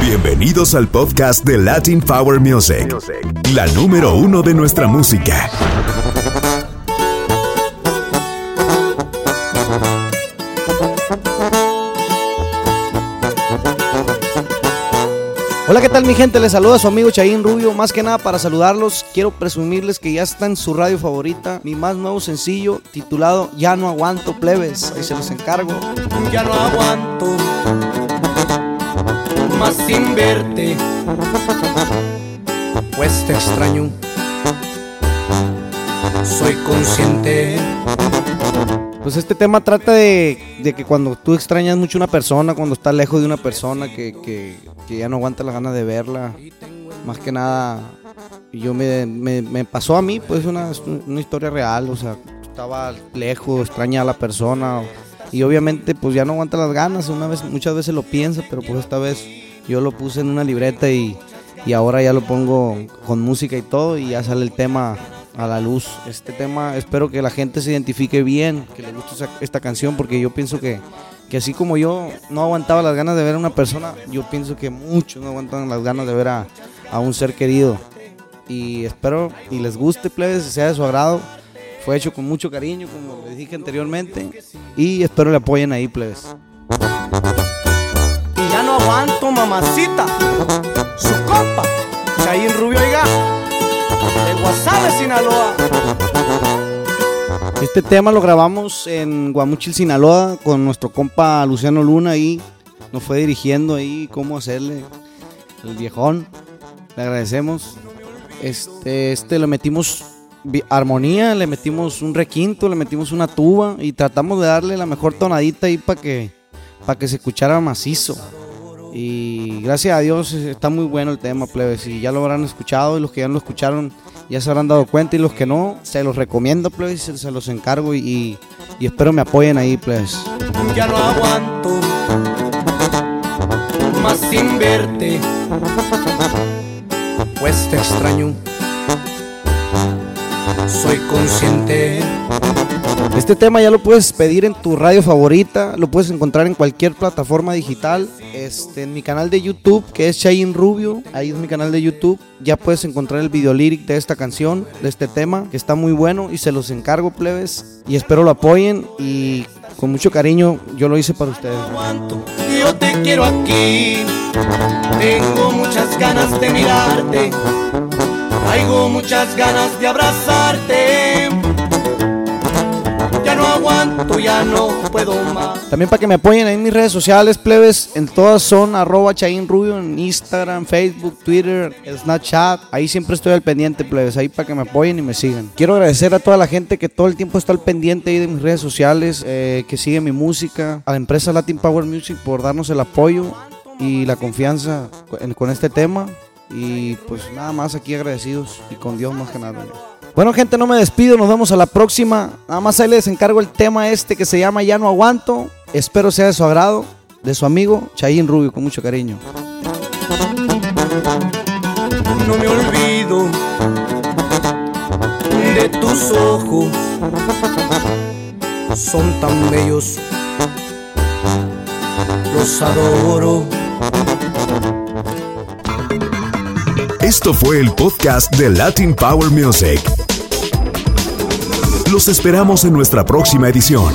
Bienvenidos al podcast de Latin Power Music, la número uno de nuestra música. Hola, ¿qué tal mi gente? Les saluda su amigo Chaín Rubio. Más que nada para saludarlos, quiero presumirles que ya está en su radio favorita mi más nuevo sencillo titulado Ya no aguanto plebes. Ahí se los encargo. Ya no aguanto más sin verte, pues te extraño. Soy consciente. Pues este tema trata de, de que cuando tú extrañas mucho una persona, cuando estás lejos de una persona, que, que, ya no aguanta la ganas de verla, más que nada, yo me, me, me pasó a mí, pues una, una historia real, o sea, estaba lejos, extraña a la persona, y obviamente pues ya no aguanta las ganas, una vez, muchas veces lo piensa, pero pues esta vez yo lo puse en una libreta y, y ahora ya lo pongo con música y todo, y ya sale el tema a la luz. Este tema espero que la gente se identifique bien, que le guste esta canción, porque yo pienso que, que así como yo no aguantaba las ganas de ver a una persona, yo pienso que muchos no aguantan las ganas de ver a, a un ser querido. Y espero y les guste, plebes, sea de su agrado. Fue hecho con mucho cariño, como les dije anteriormente. Y espero le apoyen ahí, plebes. Y ya no aguanto, mamacita. Su compa, Chaín Rubio Oiga, de Guasave, Sinaloa. Este tema lo grabamos en Guamuchil, Sinaloa, con nuestro compa Luciano Luna ahí. Nos fue dirigiendo ahí cómo hacerle el viejón. Le agradecemos. Este, este le metimos armonía, le metimos un requinto, le metimos una tuba y tratamos de darle la mejor tonadita ahí para que, para que se escuchara macizo. Y gracias a Dios está muy bueno el tema, plebes. Y ya lo habrán escuchado y los que ya lo escucharon ya se habrán dado cuenta. Y los que no, se los recomiendo, plebes. Se, los encargo y- y espero me apoyen ahí, plebes. Ya no aguanto más sin verte, pues te extraño. Soy consciente. Este tema ya lo puedes pedir en tu radio favorita, lo puedes encontrar en cualquier plataforma digital. Este, en mi canal de YouTube, que es Chayin Rubio, ahí es mi canal de YouTube. Ya puedes encontrar el video lyric de esta canción, de este tema, que está muy bueno y se los encargo, plebes. Y espero lo apoyen y con mucho cariño yo lo hice para ustedes. yo te quiero aquí. Tengo muchas ganas de mirarte, traigo muchas ganas de abrazarte. Ya no aguanto, ya no puedo más. También para que me apoyen en mis redes sociales, plebes, en todas son arroba Rubio, en Instagram, Facebook, Twitter, Snapchat. Ahí siempre estoy al pendiente, plebes, ahí para que me apoyen y me sigan. Quiero agradecer a toda la gente que todo el tiempo está al pendiente ahí de mis redes sociales, eh, que sigue mi música, a la empresa Latin Power Music por darnos el apoyo y la confianza con, con este tema. Y pues nada más aquí agradecidos y con Dios más que nada. Bueno, gente, no me despido, nos vemos a la próxima. Nada más ahí les encargo el tema este que se llama Ya no aguanto. Espero sea de su agrado, de su amigo Chayin Rubio, con mucho cariño. No me olvido de tus ojos, son tan bellos, los adoro. Esto fue el podcast de Latin Power Music. Los esperamos en nuestra próxima edición.